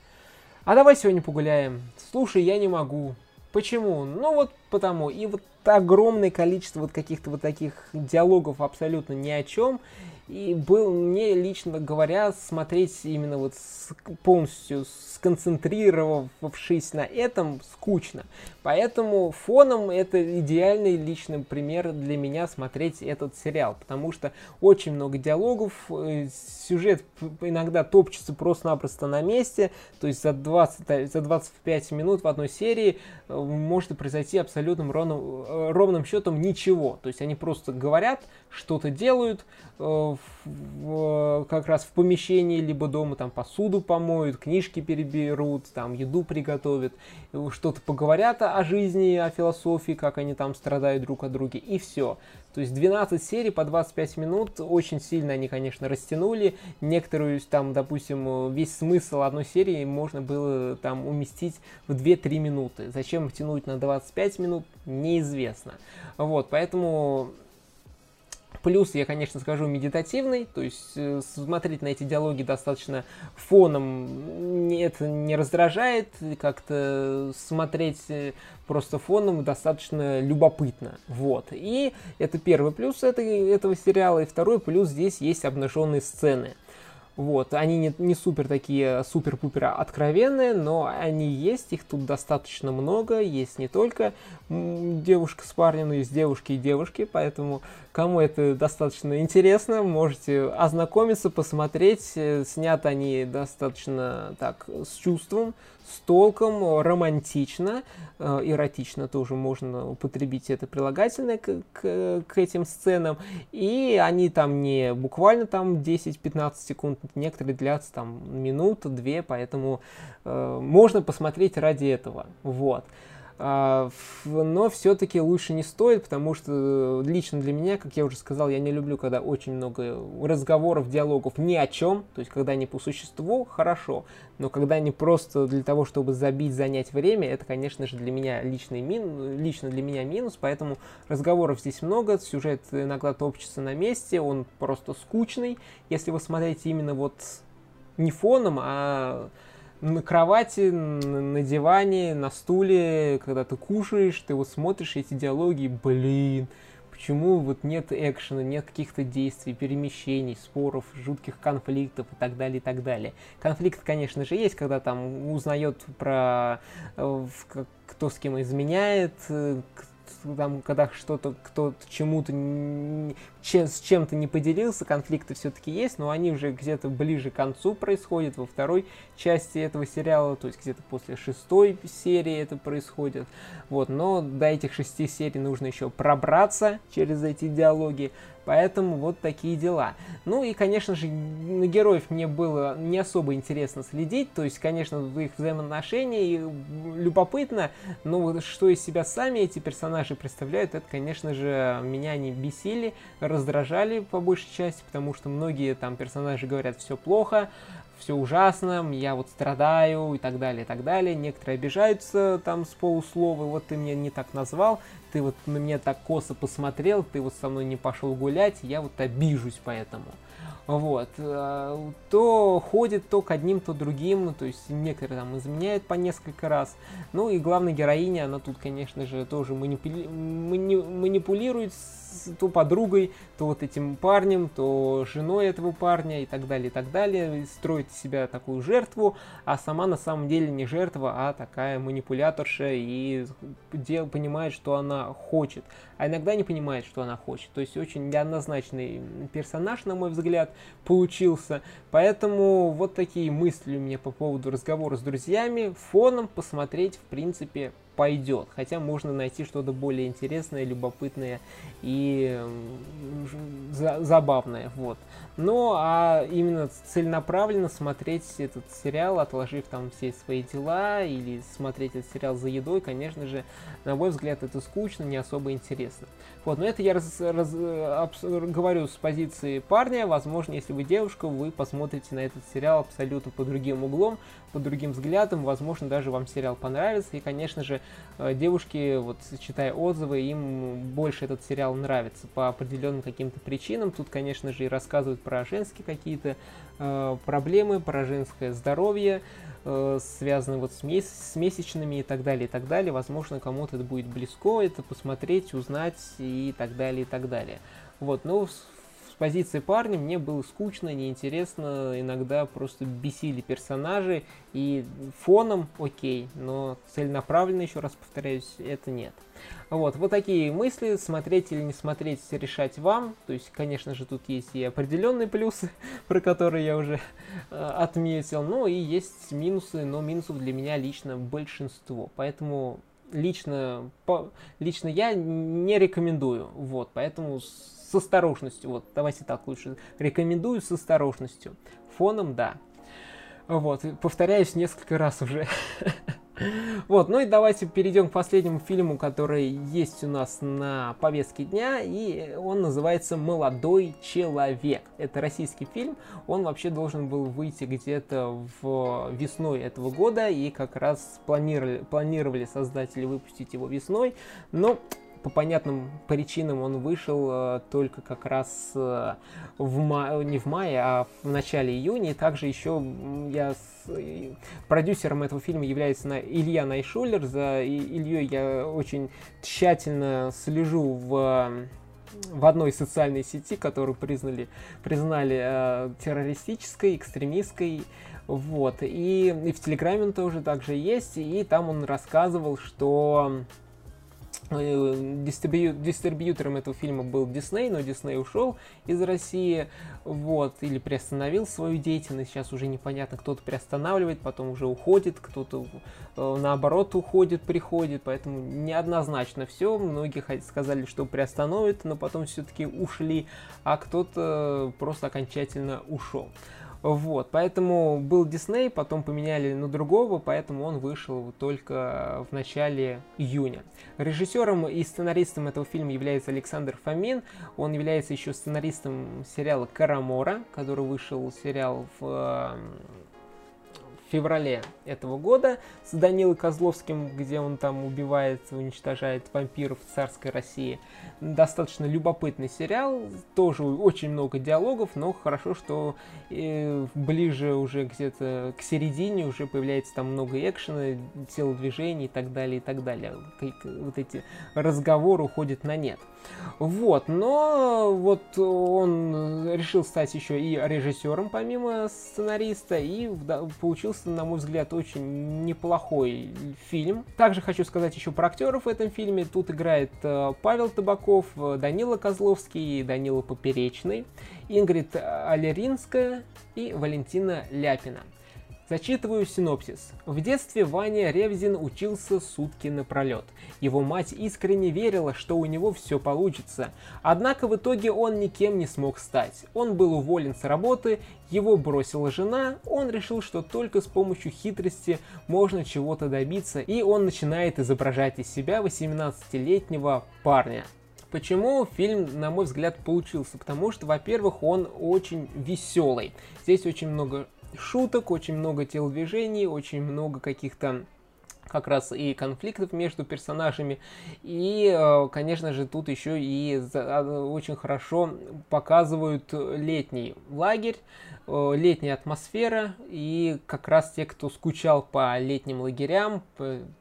А давай сегодня погуляем. Слушай, я не могу. Почему? Ну вот потому. И вот огромное количество вот каких-то вот таких диалогов абсолютно ни о чем. И был мне лично говоря смотреть именно вот с, полностью сконцентрировавшись на этом скучно. Поэтому фоном это идеальный личный пример для меня смотреть этот сериал, потому что очень много диалогов, э, сюжет иногда топчется просто-напросто на месте, то есть за, 20, за 25 минут в одной серии э, может произойти абсолютным ровным, э, ровным счетом ничего. То есть они просто говорят, что-то делают, в, как раз в помещении, либо дома там посуду помоют, книжки переберут, там еду приготовят, что-то поговорят о жизни, о философии, как они там страдают друг от друга, и все. То есть 12 серий по 25 минут, очень сильно они, конечно, растянули. Некоторую, там, допустим, весь смысл одной серии можно было там уместить в 2-3 минуты. Зачем тянуть на 25 минут, неизвестно. Вот, поэтому Плюс, я, конечно, скажу, медитативный, то есть э, смотреть на эти диалоги достаточно фоном это не раздражает, как-то смотреть э, просто фоном достаточно любопытно. Вот. И это первый плюс этой, этого сериала. И второй плюс здесь есть обнаженные сцены. Вот, они не, не супер такие, супер-пупер откровенные, но они есть, их тут достаточно много, есть не только девушка с парнем, но есть девушки и девушки, поэтому кому это достаточно интересно, можете ознакомиться, посмотреть, э, снят они достаточно так с чувством, с толком, романтично, э, эротично тоже можно употребить это прилагательное к, к, к этим сценам. И они там не буквально там 10-15 секунд, некоторые длятся там минуту, две, поэтому э, можно посмотреть ради этого. Вот. А, но все-таки лучше не стоит, потому что лично для меня, как я уже сказал, я не люблю, когда очень много разговоров, диалогов ни о чем, то есть когда они по существу, хорошо, но когда они просто для того, чтобы забить, занять время, это, конечно же, для меня личный мин, лично для меня минус, поэтому разговоров здесь много, сюжет иногда топчется на месте, он просто скучный, если вы смотрите именно вот не фоном, а на кровати, на диване, на стуле, когда ты кушаешь, ты вот смотришь эти диалоги, блин, почему вот нет экшена, нет каких-то действий, перемещений, споров, жутких конфликтов и так далее, и так далее. Конфликт, конечно же, есть, когда там узнает про э, кто с кем изменяет, э, там, когда что-то, кто-то чему-то, чем, с чем-то не поделился, конфликты все-таки есть, но они уже где-то ближе к концу происходят, во второй части этого сериала, то есть где-то после шестой серии это происходит, вот, но до этих шести серий нужно еще пробраться через эти диалоги, Поэтому вот такие дела. Ну и, конечно же, на героев мне было не особо интересно следить. То есть, конечно, их взаимоотношения любопытно, но вот что из себя сами эти персонажи представляют, это, конечно же, меня не бесили, раздражали по большей части, потому что многие там персонажи говорят все плохо, все ужасно, я вот страдаю и так далее, и так далее. Некоторые обижаются там с полуслова, вот ты меня не так назвал, ты вот на меня так косо посмотрел, ты вот со мной не пошел гулять, я вот обижусь поэтому. Вот. Э, то ходит то к одним, то другим, ну, то есть некоторые там изменяют по несколько раз. Ну и главная героиня, она тут, конечно же, тоже манипули... мани... манипулирует то подругой, то вот этим парнем, то женой этого парня и так далее, и так далее. Строит из себя такую жертву, а сама на самом деле не жертва, а такая манипуляторша и дел, понимает, что она хочет. А иногда не понимает, что она хочет. То есть очень неоднозначный персонаж, на мой взгляд, получился. Поэтому вот такие мысли у меня по поводу разговора с друзьями. Фоном посмотреть, в принципе, пойдет. Хотя можно найти что-то более интересное, любопытное и за забавное. Вот. Ну, а именно целенаправленно смотреть этот сериал, отложив там все свои дела, или смотреть этот сериал за едой, конечно же, на мой взгляд, это скучно, не особо интересно. Вот, но это я раз, раз, абс, говорю с позиции парня. Возможно, если вы девушка, вы посмотрите на этот сериал абсолютно по другим углом, по другим взглядам. Возможно, даже вам сериал понравится. И, конечно же, э, девушки, вот читая отзывы, им больше этот сериал нравится по определенным каким-то причинам. Тут, конечно же, и рассказывают про женские какие-то э, проблемы, про женское здоровье, э, связанные вот с, мес с месячными и так далее, и так далее. Возможно, кому-то это будет близко, это посмотреть, узнать и так далее, и так далее. Вот, ну, позиции парня мне было скучно, неинтересно, иногда просто бесили персонажи, и фоном окей, но целенаправленно, еще раз повторяюсь, это нет. Вот, вот такие мысли, смотреть или не смотреть, решать вам. То есть, конечно же, тут есть и определенные плюсы, (laughs) про которые я уже э, отметил, но и есть минусы, но минусов для меня лично большинство. Поэтому лично, по, лично я не рекомендую. Вот, поэтому с осторожностью. Вот, давайте так лучше. Рекомендую с осторожностью. Фоном, да. Вот, повторяюсь несколько раз уже. (laughs) Вот, ну и давайте перейдем к последнему фильму, который есть у нас на повестке дня, и он называется «Молодой человек». Это российский фильм, он вообще должен был выйти где-то в весной этого года, и как раз планировали, планировали создатели выпустить его весной, но по понятным причинам он вышел э, только как раз э, в ма... не в мае, а в начале июня. И также еще я с... продюсером этого фильма является. Илья Найшулер. За Ильей я очень тщательно слежу в в одной социальной сети, которую признали, признали э, террористической, экстремистской, вот, и, и в Телеграме он тоже также есть, и там он рассказывал, что Э, дистрибью... дистрибьютором этого фильма был Дисней, но Дисней ушел из России, вот, или приостановил свою деятельность, сейчас уже непонятно, кто-то приостанавливает, потом уже уходит, кто-то э, наоборот уходит, приходит, поэтому неоднозначно все, многие сказали, что приостановят, но потом все-таки ушли, а кто-то просто окончательно ушел. Вот, поэтому был Дисней, потом поменяли на другого, поэтому он вышел только в начале июня. Режиссером и сценаристом этого фильма является Александр Фомин. Он является еще сценаристом сериала «Карамора», который вышел сериал в феврале этого года с Данилой Козловским, где он там убивает, уничтожает вампиров в царской России. Достаточно любопытный сериал, тоже очень много диалогов, но хорошо, что э, ближе уже где-то к середине уже появляется там много экшена, телодвижений и так далее, и так далее. Вот эти разговоры уходят на нет. Вот, но вот он решил стать еще и режиссером помимо сценариста и получился, на мой взгляд, очень неплохой фильм. Также хочу сказать еще про актеров в этом фильме. Тут играет э, Павел Табаков, Данила Козловский, Данила Поперечный, Ингрид Алеринская и Валентина Ляпина. Зачитываю синопсис. В детстве Ваня Ревзин учился сутки напролет. Его мать искренне верила, что у него все получится. Однако в итоге он никем не смог стать. Он был уволен с работы, его бросила жена, он решил, что только с помощью хитрости можно чего-то добиться, и он начинает изображать из себя 18-летнего парня. Почему фильм, на мой взгляд, получился? Потому что, во-первых, он очень веселый. Здесь очень много шуток, очень много телодвижений, очень много каких-то как раз и конфликтов между персонажами. И, э, конечно же, тут еще и а, очень хорошо показывают летний лагерь, э, летняя атмосфера. И как раз те, кто скучал по летним лагерям,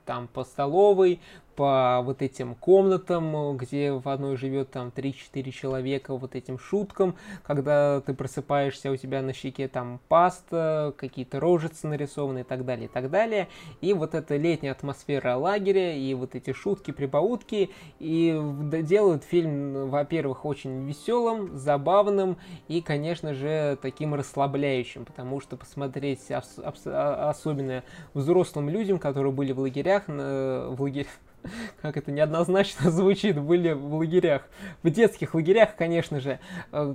там по столовой, по вот этим комнатам, где в одной живет там 3-4 человека, вот этим шуткам, когда ты просыпаешься, у тебя на щеке там паста, какие-то рожицы нарисованы и так далее, и так далее. И вот эта летняя атмосфера лагеря, и вот эти шутки, прибаутки, и делают фильм, во-первых, очень веселым, забавным и, конечно же, таким расслабляющим, потому что посмотреть особенно взрослым людям, которые были в лагерях, в лагерях, (laughs) как это неоднозначно (laughs) звучит, были в лагерях. В детских лагерях, конечно же, э,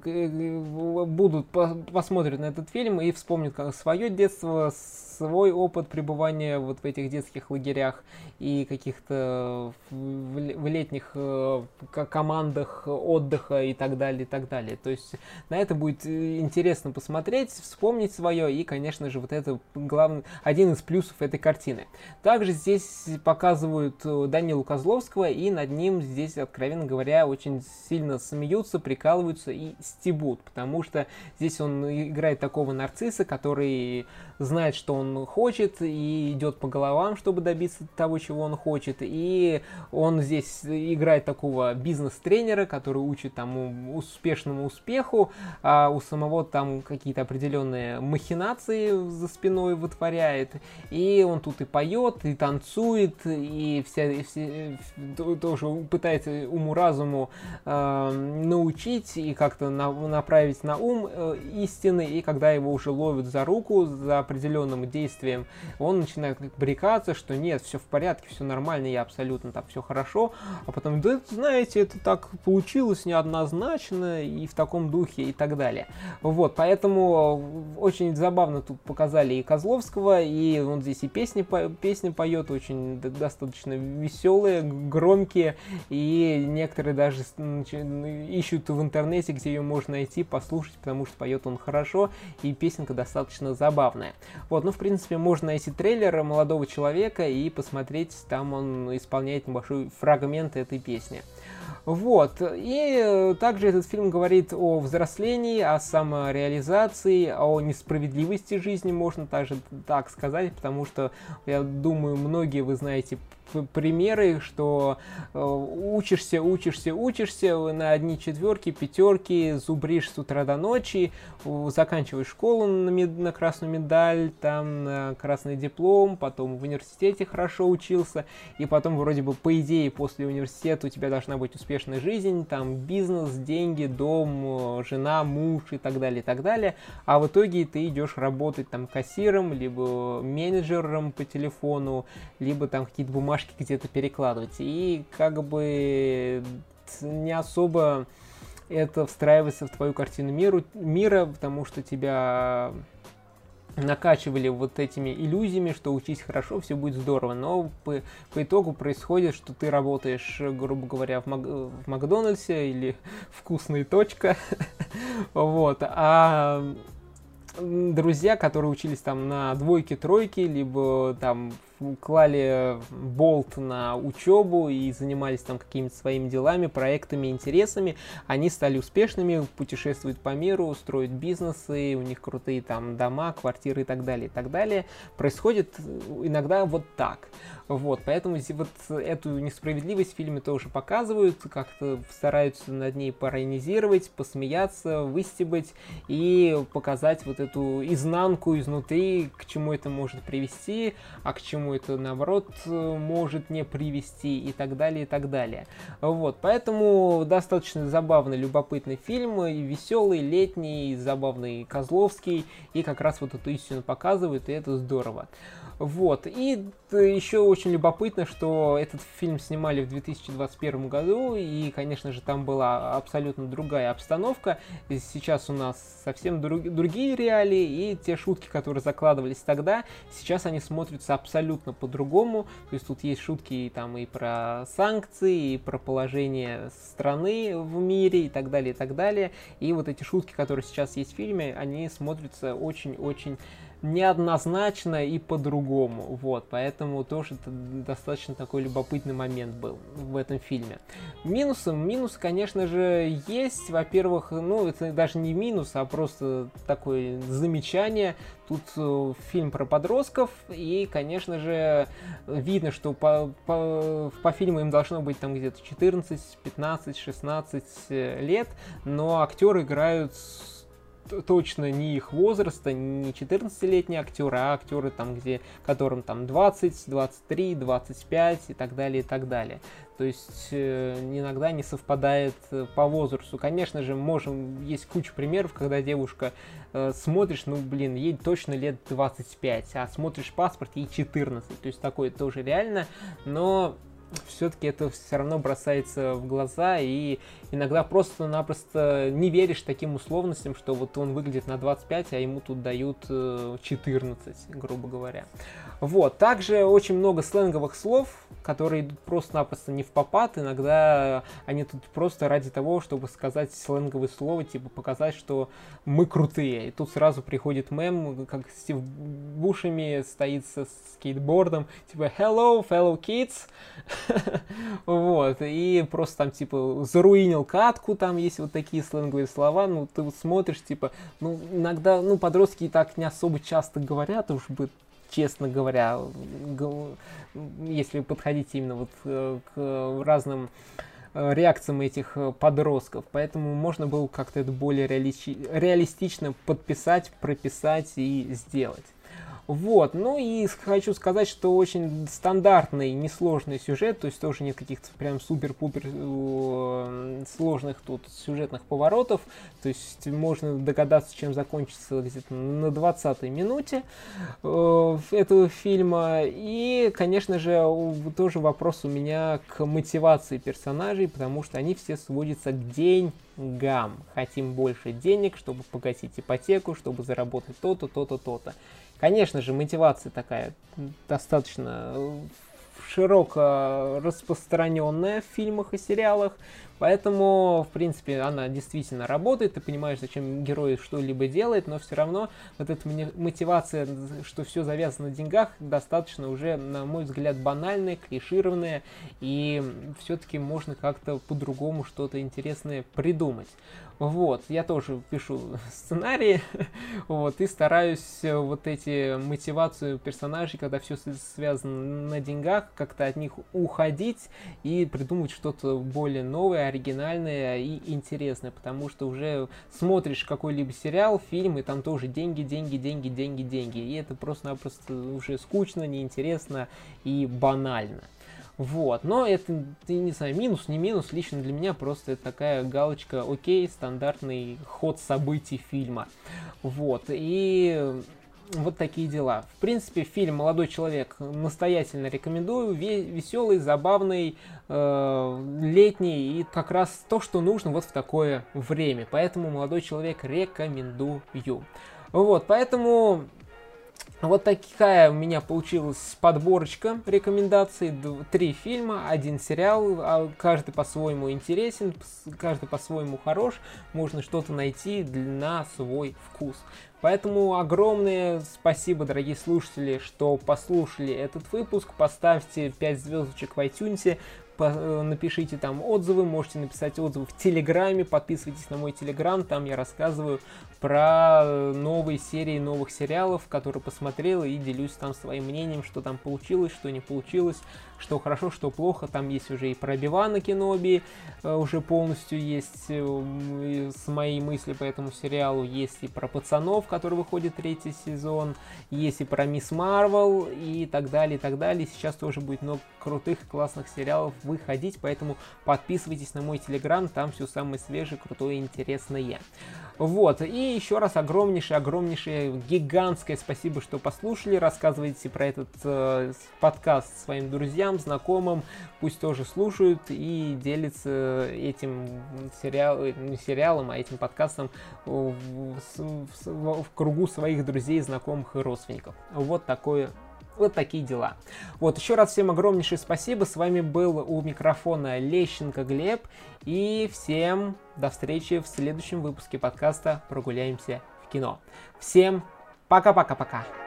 будут, посмотрят на этот фильм и вспомнят как свое детство, свой опыт пребывания вот в этих детских лагерях и каких-то в летних э, командах отдыха и так далее, и так далее. То есть на это будет интересно посмотреть, вспомнить свое и, конечно же, вот это главный, один из плюсов этой картины. Также здесь показывают Данилу Козловского и над ним здесь, откровенно говоря, очень сильно смеются, прикалываются и стебут, потому что здесь он играет такого нарцисса, который знает, что он хочет, и идет по головам, чтобы добиться того, чего он хочет. И он здесь играет такого бизнес-тренера, который учит там успешному успеху, а у самого там какие-то определенные махинации за спиной вытворяет. И он тут и поет, и танцует, и вся, и все, тоже пытается уму-разуму э, научить и как-то на, направить на ум э, истины. И когда его уже ловят за руку, за определенным действием, он начинает брекаться, что нет, все в порядке, все нормально, я абсолютно так все хорошо, а потом, да, знаете, это так получилось неоднозначно и в таком духе и так далее. Вот, поэтому очень забавно тут показали и Козловского, и он здесь и песни, песни поет, очень достаточно веселые, громкие, и некоторые даже ищут в интернете, где ее можно найти, послушать, потому что поет он хорошо, и песенка достаточно забавная. Вот, ну, в принципе, можно найти трейлер молодого человека и посмотреть, там он исполняет небольшой фрагмент этой песни. Вот. И также этот фильм говорит о взрослении, о самореализации, о несправедливости жизни, можно также так сказать, потому что, я думаю, многие вы знаете примеры, что э, учишься, учишься, учишься на одни четверки, пятерки, зубришь с утра до ночи, заканчиваешь школу на, мед, на красную медаль, там на красный диплом, потом в университете хорошо учился, и потом вроде бы по идее после университета у тебя должна быть успешная жизнь, там бизнес, деньги, дом, жена, муж и так далее, и так далее, а в итоге ты идешь работать там кассиром, либо менеджером по телефону, либо там какие-то бумажки бумажки где-то перекладывать. И как бы не особо это встраивается в твою картину миру, мира, потому что тебя накачивали вот этими иллюзиями, что учись хорошо, все будет здорово, но по, по итогу происходит, что ты работаешь, грубо говоря, в, Мак, в Макдональдсе или (laughs) вкусная точка, (laughs) вот, а друзья, которые учились там на двойке, тройке, либо там клали болт на учебу и занимались там какими-то своими делами, проектами, интересами, они стали успешными, путешествуют по миру, строят бизнесы, у них крутые там дома, квартиры и так далее, и так далее. Происходит иногда вот так. Вот, поэтому вот эту несправедливость в фильме тоже показывают, как-то стараются над ней паронизировать, посмеяться, выстебать и показать вот эту изнанку изнутри, к чему это может привести, а к чему это наоборот может не привести и так далее, и так далее. Вот, поэтому достаточно забавный, любопытный фильм, и веселый, летний, забавный Козловский, и как раз вот эту истину показывает, и это здорово. Вот. И еще очень любопытно, что этот фильм снимали в 2021 году, и, конечно же, там была абсолютно другая обстановка. И сейчас у нас совсем друг, другие реалии, и те шутки, которые закладывались тогда, сейчас они смотрятся абсолютно по-другому. То есть тут есть шутки там и про санкции, и про положение страны в мире, и так далее, и так далее. И вот эти шутки, которые сейчас есть в фильме, они смотрятся очень-очень неоднозначно и по-другому. Вот, поэтому тоже это достаточно такой любопытный момент был в этом фильме. Минусы, минус, конечно же, есть. Во-первых, ну, это даже не минус, а просто такое замечание. Тут э, фильм про подростков, и, конечно же, видно, что по, по, по фильму им должно быть там где-то 14, 15, 16 лет, но актеры играют точно не их возраста, не 14-летние актеры, а актеры там, где, которым там 20, 23, 25 и так далее, и так далее. То есть э, иногда не совпадает э, по возрасту. Конечно же, можем, есть куча примеров, когда девушка э, смотришь, ну, блин, ей точно лет 25, а смотришь паспорт, ей 14. То есть такое тоже реально, но все-таки это все равно бросается в глаза, и иногда просто-напросто не веришь таким условностям, что вот он выглядит на 25, а ему тут дают 14, э, грубо говоря. Вот. Также очень много сленговых слов, которые идут просто-напросто не в попад. Иногда они тут просто ради того, чтобы сказать сленговые слова, типа показать, что мы крутые. И тут сразу приходит мем, как Стив Бушами стоит со скейтбордом, типа hello, fellow kids. (laughs) вот. И просто там, типа, заруинил катку, там есть вот такие сленговые слова. Ну, ты вот смотришь, типа, ну, иногда, ну, подростки так не особо часто говорят, уж бы честно говоря, если подходить именно вот э, к разным э, реакциям этих э, подростков. Поэтому можно было как-то это более реали- реалистично подписать, прописать и сделать. Вот, ну и хочу сказать, что очень стандартный, несложный сюжет, то есть тоже нет каких-то прям супер-пупер э, сложных тут сюжетных поворотов, то есть можно догадаться, чем закончится где-то на 20-й минуте э, этого фильма. И, конечно же, тоже вопрос у меня к мотивации персонажей, потому что они все сводятся к деньгам. Хотим больше денег, чтобы погасить ипотеку, чтобы заработать то-то, то-то, то-то. Конечно же, мотивация такая достаточно э, широко распространенная в фильмах и сериалах, поэтому, в принципе, она действительно работает, ты понимаешь, зачем герой что-либо делает, но все равно вот эта мотивация, что все завязано на деньгах, достаточно уже, на мой взгляд, банальная, клишированная, и все-таки можно как-то по-другому что-то интересное придумать. Вот, я тоже пишу (laughs) сценарии, (laughs) вот, и стараюсь э, вот эти мотивацию персонажей, когда все связано на деньгах, как-то от них уходить и придумать что-то более новое, оригинальное и интересное, потому что уже смотришь какой-либо сериал, фильм, и там тоже деньги, деньги, деньги, деньги, деньги, и это просто-напросто уже скучно, неинтересно и банально. Вот, но это, ты не знаю, минус, не минус, лично для меня просто это такая галочка, окей, стандартный ход событий фильма. Вот, и вот такие дела. В принципе, фильм «Молодой человек» настоятельно рекомендую. Веселый, забавный, э, летний и как раз то, что нужно вот в такое время. Поэтому «Молодой человек» рекомендую. Вот, поэтому вот такая у меня получилась подборочка рекомендаций. Три фильма, один сериал. А каждый по-своему интересен, каждый по-своему хорош. Можно что-то найти на свой вкус. Поэтому огромное спасибо, дорогие слушатели, что послушали этот выпуск. Поставьте 5 звездочек в iTunes, Э, напишите там отзывы, можете написать отзывы в Телеграме, подписывайтесь на мой Телеграм, там я рассказываю про новые серии новых сериалов, которые посмотрел и делюсь там своим мнением, что там получилось, что не получилось, что хорошо, что плохо. Там есть уже и про Бивана Кеноби, э, уже полностью есть э, с моей мысли по этому сериалу, есть и про Пацанов, который выходит третий сезон, есть и про Мисс Марвел и так далее, и так далее. Сейчас тоже будет много крутых, классных сериалов выходить, поэтому подписывайтесь на мой телеграм, там все самое свежее, крутое и интересное. Вот, и еще раз огромнейшее, огромнейшее, гигантское спасибо, что послушали, рассказывайте про этот э, подкаст своим друзьям, знакомым, пусть тоже слушают и делятся этим сериал, не сериалом, а этим подкастом в, в, в, в кругу своих друзей, знакомых и родственников. Вот такое вот такие дела. Вот, еще раз всем огромнейшее спасибо. С вами был у микрофона Лещенко Глеб. И всем до встречи в следующем выпуске подкаста «Прогуляемся в кино». Всем пока-пока-пока.